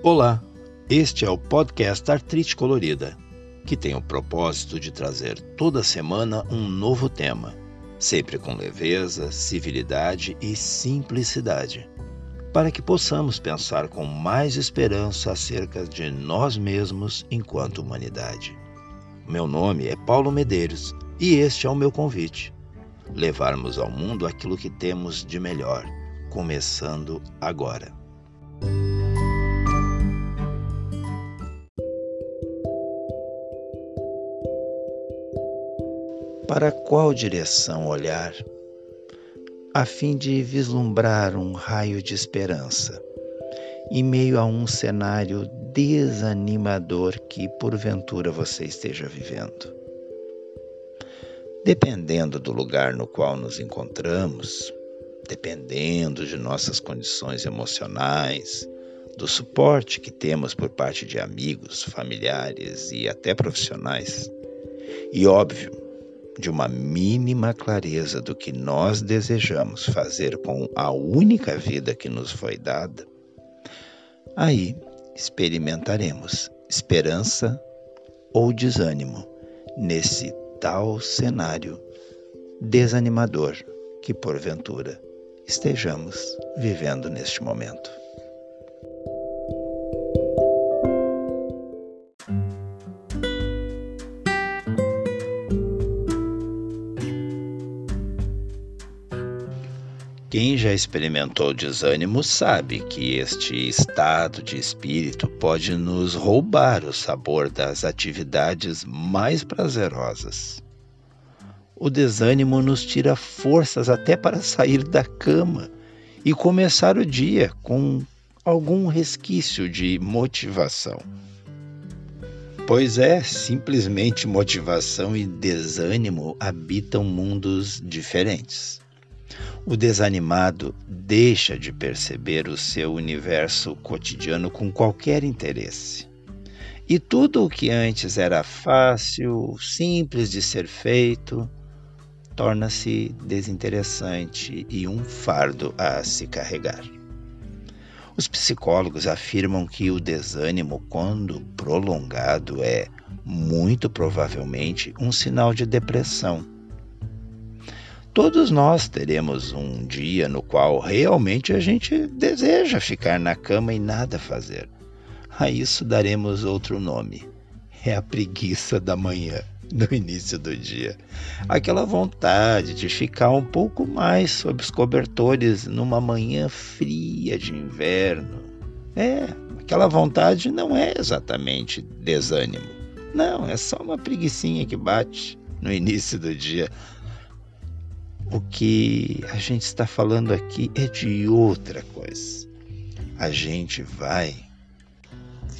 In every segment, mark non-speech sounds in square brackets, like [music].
Olá, este é o podcast Artrite Colorida, que tem o propósito de trazer toda semana um novo tema, sempre com leveza, civilidade e simplicidade, para que possamos pensar com mais esperança acerca de nós mesmos enquanto humanidade. Meu nome é Paulo Medeiros e este é o meu convite: levarmos ao mundo aquilo que temos de melhor, começando agora. Para qual direção olhar, a fim de vislumbrar um raio de esperança, em meio a um cenário desanimador que porventura você esteja vivendo? Dependendo do lugar no qual nos encontramos, dependendo de nossas condições emocionais, do suporte que temos por parte de amigos, familiares e até profissionais, e óbvio, de uma mínima clareza do que nós desejamos fazer com a única vida que nos foi dada, aí experimentaremos esperança ou desânimo nesse tal cenário desanimador que porventura estejamos vivendo neste momento. Quem já experimentou desânimo sabe que este estado de espírito pode nos roubar o sabor das atividades mais prazerosas. O desânimo nos tira forças até para sair da cama e começar o dia com algum resquício de motivação. Pois é, simplesmente motivação e desânimo habitam mundos diferentes. O desanimado deixa de perceber o seu universo cotidiano com qualquer interesse. E tudo o que antes era fácil, simples de ser feito, torna-se desinteressante e um fardo a se carregar. Os psicólogos afirmam que o desânimo, quando prolongado, é muito provavelmente um sinal de depressão Todos nós teremos um dia no qual realmente a gente deseja ficar na cama e nada fazer. A isso daremos outro nome. É a preguiça da manhã, no [laughs] início do dia. Aquela vontade de ficar um pouco mais sob os cobertores numa manhã fria de inverno. É, aquela vontade não é exatamente desânimo. Não, é só uma preguiçinha que bate no início do dia o que a gente está falando aqui é de outra coisa. A gente vai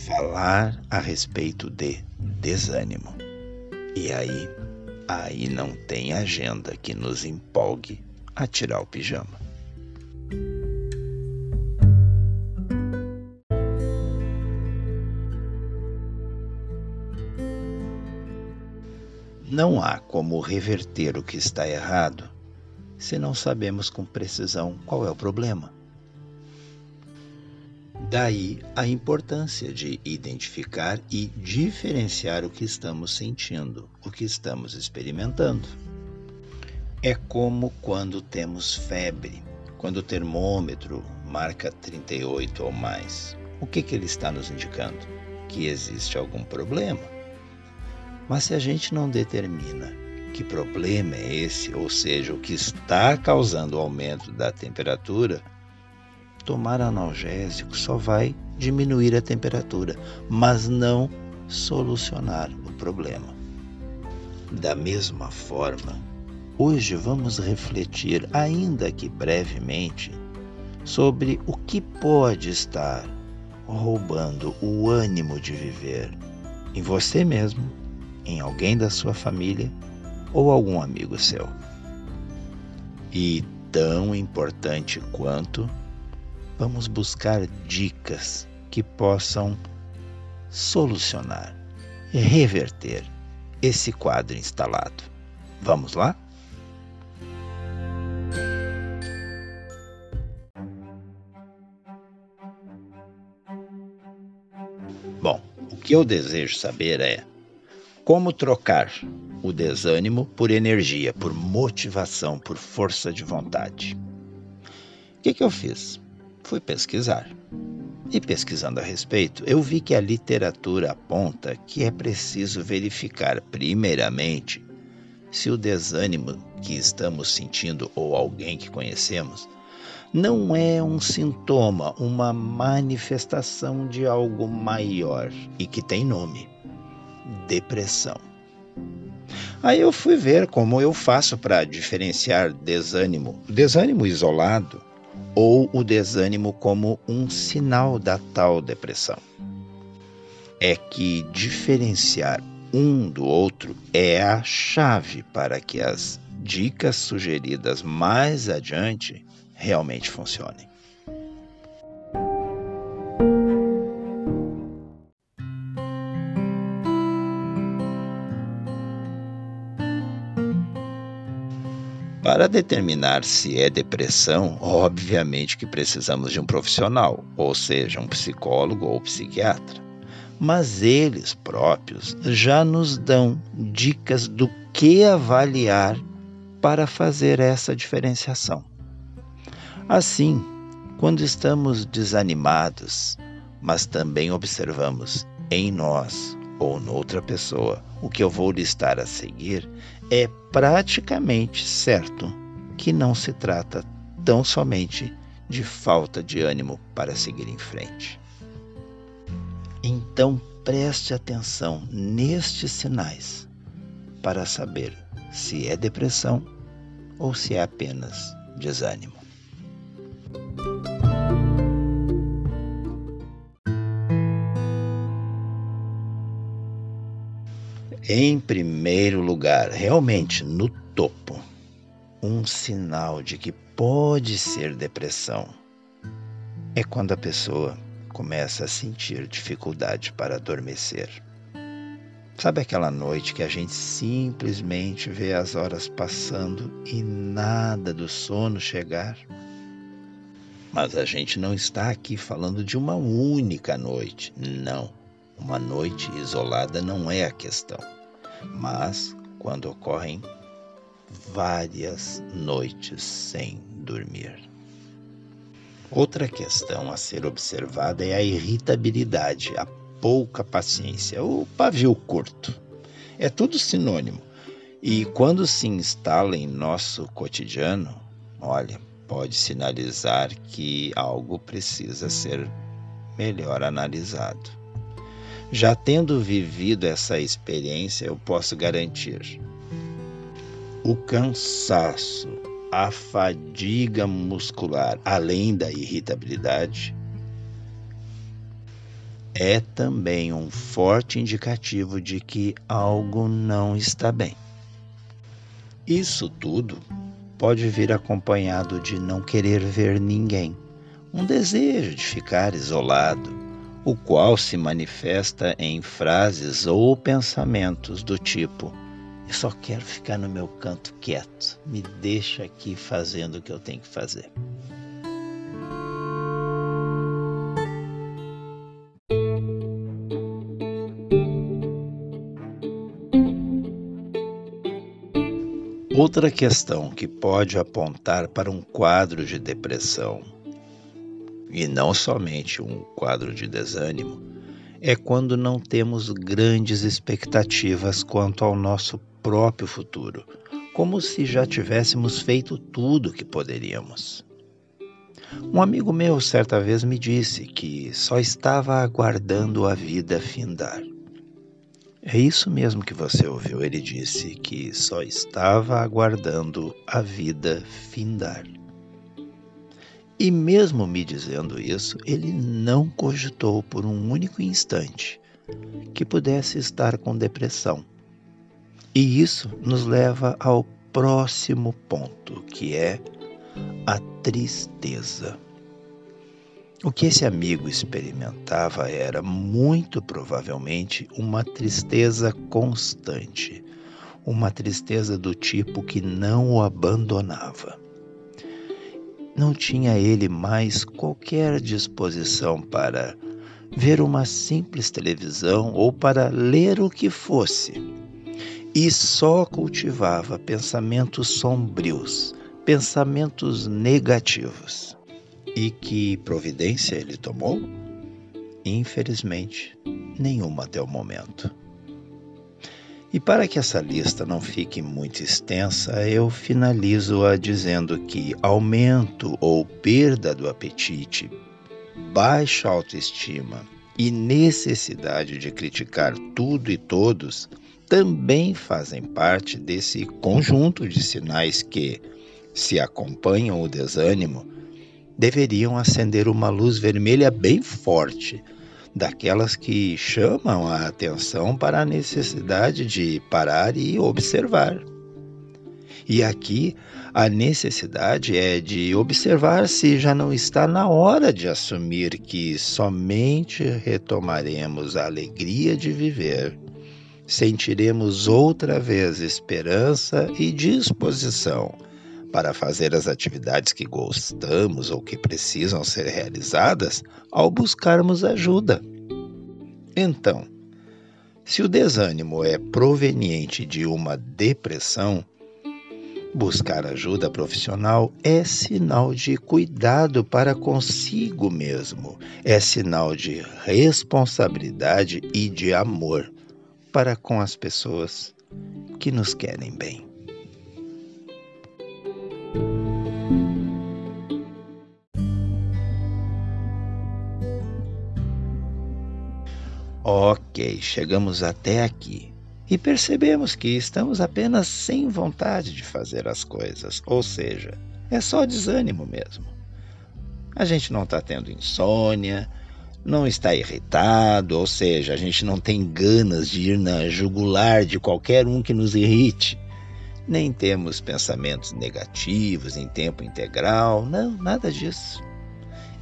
falar a respeito de desânimo. E aí, aí não tem agenda que nos empolgue a tirar o pijama. Não há como reverter o que está errado se não sabemos com precisão qual é o problema. Daí a importância de identificar e diferenciar o que estamos sentindo, o que estamos experimentando. É como quando temos febre, quando o termômetro marca 38 ou mais. O que, que ele está nos indicando? Que existe algum problema. Mas se a gente não determina que problema é esse, ou seja, o que está causando o aumento da temperatura, tomar analgésico só vai diminuir a temperatura, mas não solucionar o problema. Da mesma forma, hoje vamos refletir, ainda que brevemente, sobre o que pode estar roubando o ânimo de viver em você mesmo, em alguém da sua família ou algum amigo seu. E tão importante quanto, vamos buscar dicas que possam solucionar, reverter esse quadro instalado. Vamos lá? Bom, o que eu desejo saber é como trocar o desânimo por energia, por motivação, por força de vontade. O que, que eu fiz? Fui pesquisar. E pesquisando a respeito, eu vi que a literatura aponta que é preciso verificar, primeiramente, se o desânimo que estamos sentindo ou alguém que conhecemos não é um sintoma, uma manifestação de algo maior e que tem nome: depressão. Aí eu fui ver como eu faço para diferenciar desânimo, desânimo isolado, ou o desânimo como um sinal da tal depressão. É que diferenciar um do outro é a chave para que as dicas sugeridas mais adiante realmente funcionem. Para determinar se é depressão, obviamente que precisamos de um profissional, ou seja, um psicólogo ou psiquiatra. Mas eles próprios já nos dão dicas do que avaliar para fazer essa diferenciação. Assim, quando estamos desanimados, mas também observamos em nós ou noutra pessoa o que eu vou listar a seguir, é praticamente certo que não se trata tão somente de falta de ânimo para seguir em frente. Então preste atenção nestes sinais para saber se é depressão ou se é apenas desânimo. Em primeiro lugar, realmente no topo, um sinal de que pode ser depressão é quando a pessoa começa a sentir dificuldade para adormecer. Sabe aquela noite que a gente simplesmente vê as horas passando e nada do sono chegar? Mas a gente não está aqui falando de uma única noite. Não. Uma noite isolada não é a questão mas quando ocorrem várias noites sem dormir. Outra questão a ser observada é a irritabilidade, a pouca paciência, o pavio curto. É tudo sinônimo. E quando se instala em nosso cotidiano, olha, pode sinalizar que algo precisa ser melhor analisado. Já tendo vivido essa experiência, eu posso garantir: o cansaço, a fadiga muscular, além da irritabilidade, é também um forte indicativo de que algo não está bem. Isso tudo pode vir acompanhado de não querer ver ninguém, um desejo de ficar isolado, o qual se manifesta em frases ou pensamentos do tipo: Eu só quero ficar no meu canto quieto, me deixa aqui fazendo o que eu tenho que fazer. Outra questão que pode apontar para um quadro de depressão e não somente um quadro de desânimo, é quando não temos grandes expectativas quanto ao nosso próprio futuro, como se já tivéssemos feito tudo o que poderíamos. Um amigo meu certa vez me disse que só estava aguardando a vida findar. É isso mesmo que você ouviu. Ele disse que só estava aguardando a vida findar. E mesmo me dizendo isso, ele não cogitou por um único instante que pudesse estar com depressão. E isso nos leva ao próximo ponto, que é a tristeza. O que esse amigo experimentava era muito provavelmente uma tristeza constante, uma tristeza do tipo que não o abandonava. Não tinha ele mais qualquer disposição para ver uma simples televisão ou para ler o que fosse. E só cultivava pensamentos sombrios, pensamentos negativos. E que providência ele tomou? Infelizmente, nenhuma até o momento. E para que essa lista não fique muito extensa, eu finalizo-a dizendo que aumento ou perda do apetite, baixa autoestima e necessidade de criticar tudo e todos também fazem parte desse conjunto de sinais que, se acompanham o desânimo, deveriam acender uma luz vermelha bem forte daquelas que chamam a atenção para a necessidade de parar e observar. E aqui a necessidade é de observar se já não está na hora de assumir que somente retomaremos a alegria de viver, sentiremos outra vez esperança e disposição para fazer as atividades que gostamos ou que precisam ser realizadas ao buscarmos ajuda. Então, se o desânimo é proveniente de uma depressão, buscar ajuda profissional é sinal de cuidado para consigo mesmo, é sinal de responsabilidade e de amor para com as pessoas que nos querem bem. Ok, chegamos até aqui e percebemos que estamos apenas sem vontade de fazer as coisas, ou seja, é só desânimo mesmo. A gente não está tendo insônia, não está irritado, ou seja, a gente não tem ganas de ir na jugular de qualquer um que nos irrite, nem temos pensamentos negativos em tempo integral, não, nada disso.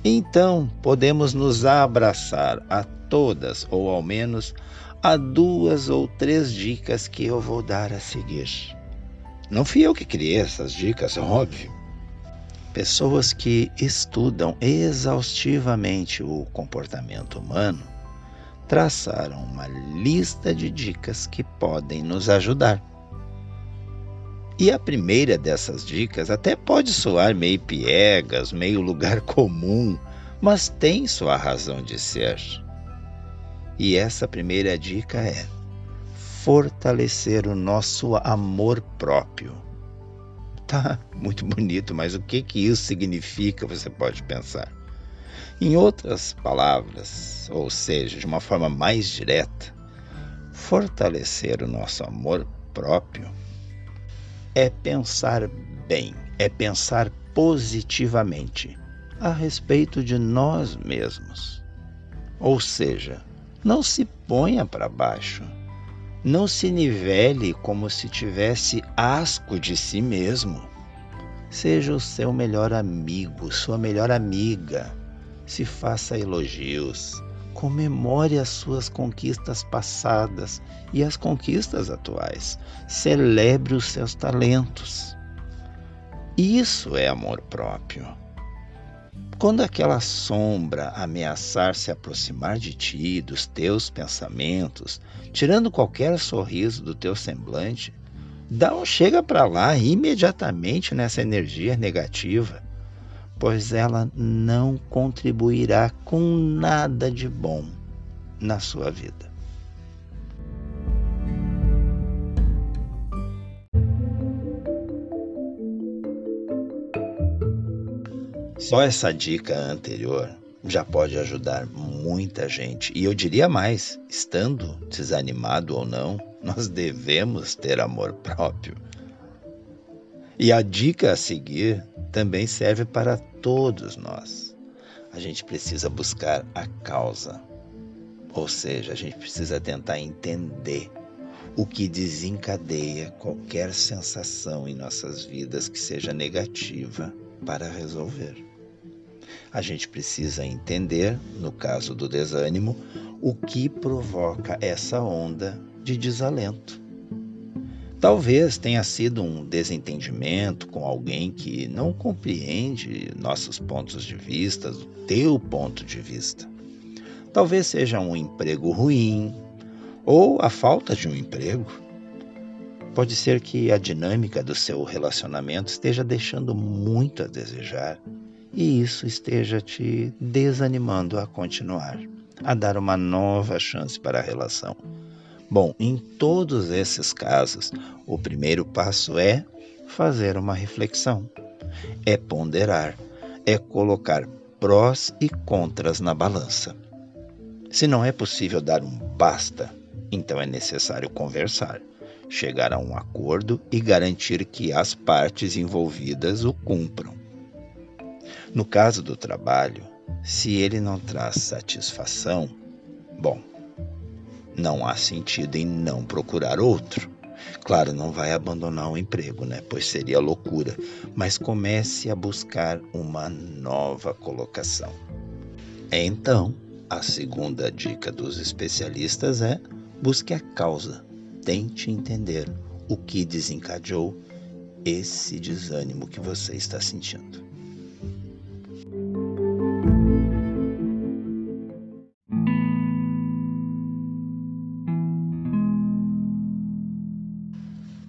Então podemos nos abraçar a todas, ou ao menos a duas ou três dicas que eu vou dar a seguir. Não fui eu que criei essas dicas, é óbvio. Pessoas que estudam exaustivamente o comportamento humano traçaram uma lista de dicas que podem nos ajudar. E a primeira dessas dicas até pode soar meio piegas, meio lugar [laughs] comum, mas tem sua razão de ser. E essa primeira dica é fortalecer o nosso amor próprio. Tá [laughs] muito bonito, mas o que que isso significa, você pode pensar. Em outras palavras, ou seja, de uma forma mais direta, fortalecer o nosso amor próprio é pensar bem, é pensar positivamente a respeito de nós mesmos. Ou seja, não se ponha para baixo. Não se nivele como se tivesse asco de si mesmo. Seja o seu melhor amigo, sua melhor amiga. Se faça elogios. Comemore as suas conquistas passadas e as conquistas atuais. Celebre os seus talentos. Isso é amor próprio. Quando aquela sombra ameaçar se aproximar de ti, dos teus pensamentos, tirando qualquer sorriso do teu semblante, dá um chega para lá imediatamente nessa energia negativa pois ela não contribuirá com nada de bom na sua vida. Só essa dica anterior já pode ajudar muita gente. E eu diria mais: estando desanimado ou não, nós devemos ter amor próprio. E a dica a seguir também serve para todos nós. A gente precisa buscar a causa, ou seja, a gente precisa tentar entender o que desencadeia qualquer sensação em nossas vidas que seja negativa para resolver. A gente precisa entender, no caso do desânimo, o que provoca essa onda de desalento. Talvez tenha sido um desentendimento com alguém que não compreende nossos pontos de vista, o teu ponto de vista. Talvez seja um emprego ruim ou a falta de um emprego. Pode ser que a dinâmica do seu relacionamento esteja deixando muito a desejar e isso esteja te desanimando a continuar, a dar uma nova chance para a relação. Bom, em todos esses casos, o primeiro passo é fazer uma reflexão, é ponderar, é colocar prós e contras na balança. Se não é possível dar um basta, então é necessário conversar, chegar a um acordo e garantir que as partes envolvidas o cumpram. No caso do trabalho, se ele não traz satisfação, bom, não há sentido em não procurar outro. Claro, não vai abandonar o emprego, né? Pois seria loucura, mas comece a buscar uma nova colocação. Então, a segunda dica dos especialistas é busque a causa. Tente entender o que desencadeou esse desânimo que você está sentindo.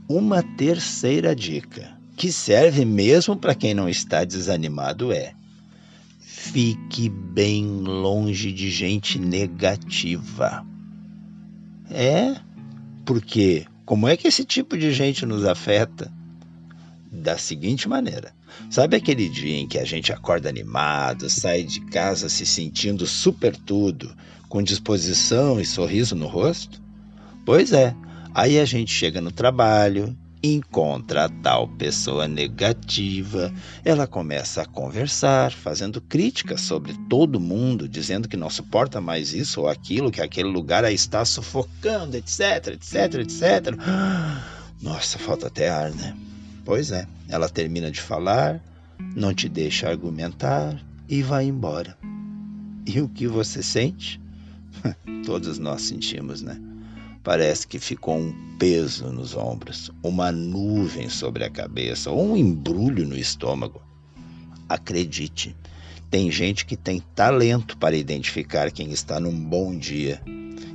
Uma terceira dica, que serve mesmo para quem não está desanimado, é: fique bem longe de gente negativa. É, porque como é que esse tipo de gente nos afeta? Da seguinte maneira: sabe aquele dia em que a gente acorda animado, sai de casa se sentindo super tudo, com disposição e sorriso no rosto? Pois é, Aí a gente chega no trabalho, encontra a tal pessoa negativa, ela começa a conversar, fazendo críticas sobre todo mundo, dizendo que não suporta mais isso ou aquilo, que aquele lugar a está sufocando, etc, etc, etc. Nossa, falta até ar, né? Pois é, ela termina de falar, não te deixa argumentar e vai embora. E o que você sente? [laughs] Todos nós sentimos, né? Parece que ficou um peso nos ombros, uma nuvem sobre a cabeça ou um embrulho no estômago. Acredite, tem gente que tem talento para identificar quem está num bom dia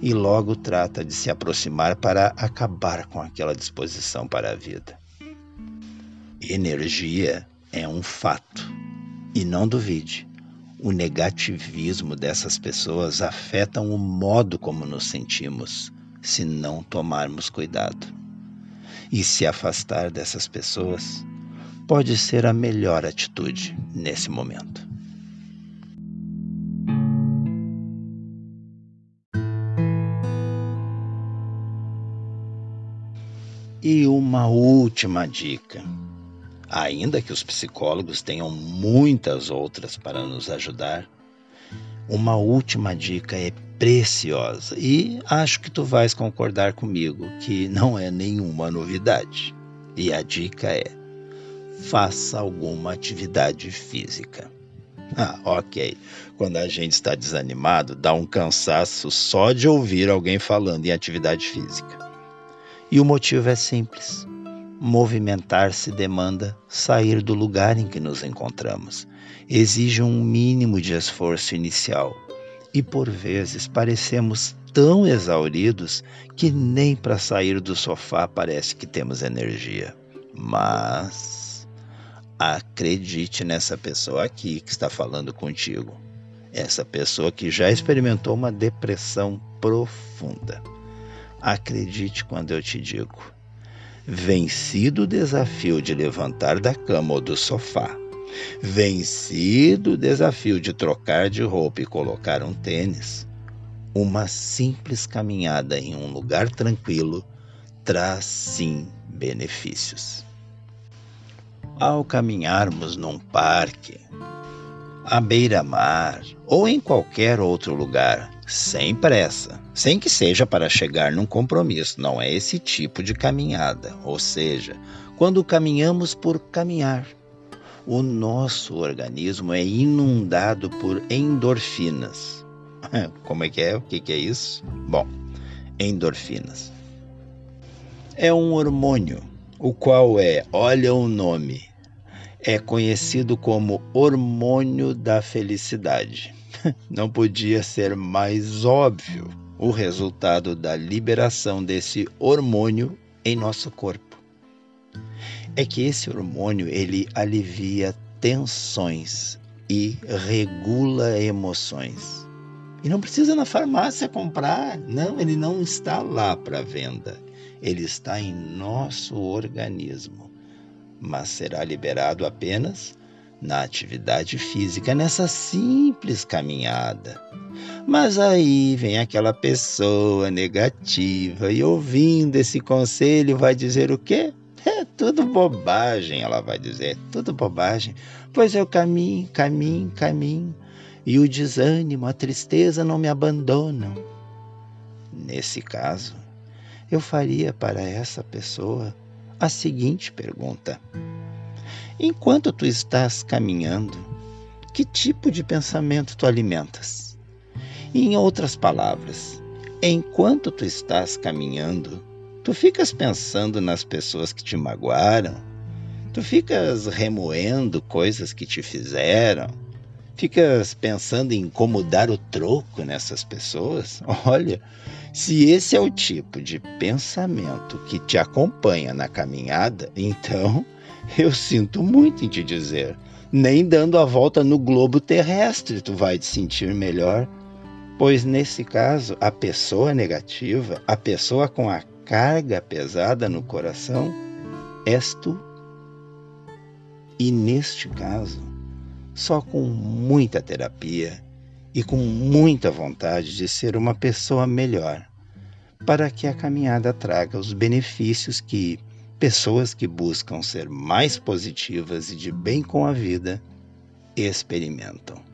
e logo trata de se aproximar para acabar com aquela disposição para a vida. Energia é um fato. E não duvide, o negativismo dessas pessoas afeta o modo como nos sentimos se não tomarmos cuidado. E se afastar dessas pessoas pode ser a melhor atitude nesse momento. E uma última dica. Ainda que os psicólogos tenham muitas outras para nos ajudar, uma última dica é preciosa e acho que tu vais concordar comigo que não é nenhuma novidade. E a dica é: faça alguma atividade física. Ah, ok. Quando a gente está desanimado, dá um cansaço só de ouvir alguém falando em atividade física. E o motivo é simples. Movimentar-se demanda sair do lugar em que nos encontramos. Exige um mínimo de esforço inicial e por vezes parecemos tão exauridos que nem para sair do sofá parece que temos energia. Mas acredite nessa pessoa aqui que está falando contigo. Essa pessoa que já experimentou uma depressão profunda. Acredite quando eu te digo. Vencido o desafio de levantar da cama ou do sofá, Vencido o desafio de trocar de roupa e colocar um tênis, uma simples caminhada em um lugar tranquilo traz sim benefícios. Ao caminharmos num parque, à beira-mar ou em qualquer outro lugar, sem pressa, sem que seja para chegar num compromisso, não é esse tipo de caminhada, ou seja, quando caminhamos por caminhar o nosso organismo é inundado por endorfinas. [laughs] Como é que é? O que é isso? Bom, endorfinas. É um hormônio, o qual é, olha o nome, é conhecido como hormônio da felicidade. [laughs] não podia ser mais óbvio o resultado da liberação desse hormônio em nosso corpo. É que esse hormônio ele alivia tensões e regula emoções. E não precisa na farmácia comprar, não, ele não está lá para venda. Ele está em nosso organismo, mas será liberado apenas na atividade física, nessa simples caminhada. Mas aí vem aquela pessoa negativa e ouvindo esse conselho vai dizer o quê? [laughs] É tudo bobagem, ela vai dizer, tudo bobagem, pois eu caminho, caminho, caminho, e o desânimo, a tristeza não me abandonam. Nesse caso, eu faria para essa pessoa a seguinte pergunta: Enquanto tu estás caminhando, que tipo de pensamento tu alimentas? Em outras palavras, enquanto tu estás caminhando, tu ficas pensando nas pessoas que te magoaram, tu ficas remoendo coisas que te fizeram, ficas pensando em como dar o troco nessas pessoas? [laughs] Olha, se esse é o tipo de pensamento que te acompanha na caminhada, então eu sinto muito em te dizer. Nem dando a volta no globo terrestre tu vai te sentir melhor, pois nesse caso, a pessoa negativa, a pessoa com a carga pesada no coração, és tu. E neste caso, só com muita terapia e com muita vontade de ser uma pessoa melhor, para que a caminhada traga os benefícios que pessoas que buscam ser mais positivas e de bem com a vida experimentam.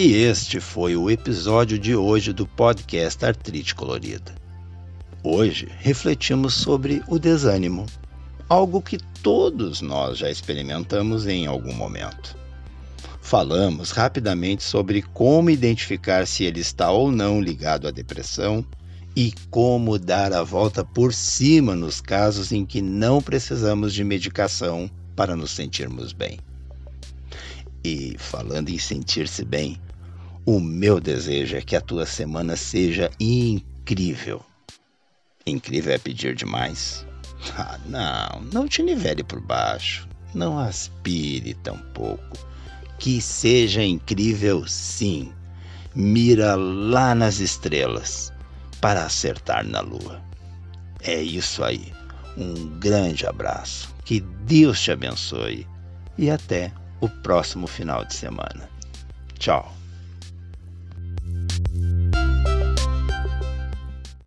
E este foi o episódio de hoje do podcast Artrite Colorida. Hoje refletimos sobre o desânimo, algo que todos nós já experimentamos em algum momento. Falamos rapidamente sobre como identificar se ele está ou não ligado à depressão e como dar a volta por cima nos casos em que não precisamos de medicação para nos sentirmos bem. E falando em sentir-se bem, o meu desejo é que a tua semana seja incrível. Incrível é pedir demais? Ah, não, não te nivele por baixo. Não aspire tão pouco que seja incrível, sim. Mira lá nas estrelas para acertar na lua. É isso aí. Um grande abraço. Que Deus te abençoe e até o próximo final de semana. Tchau. Música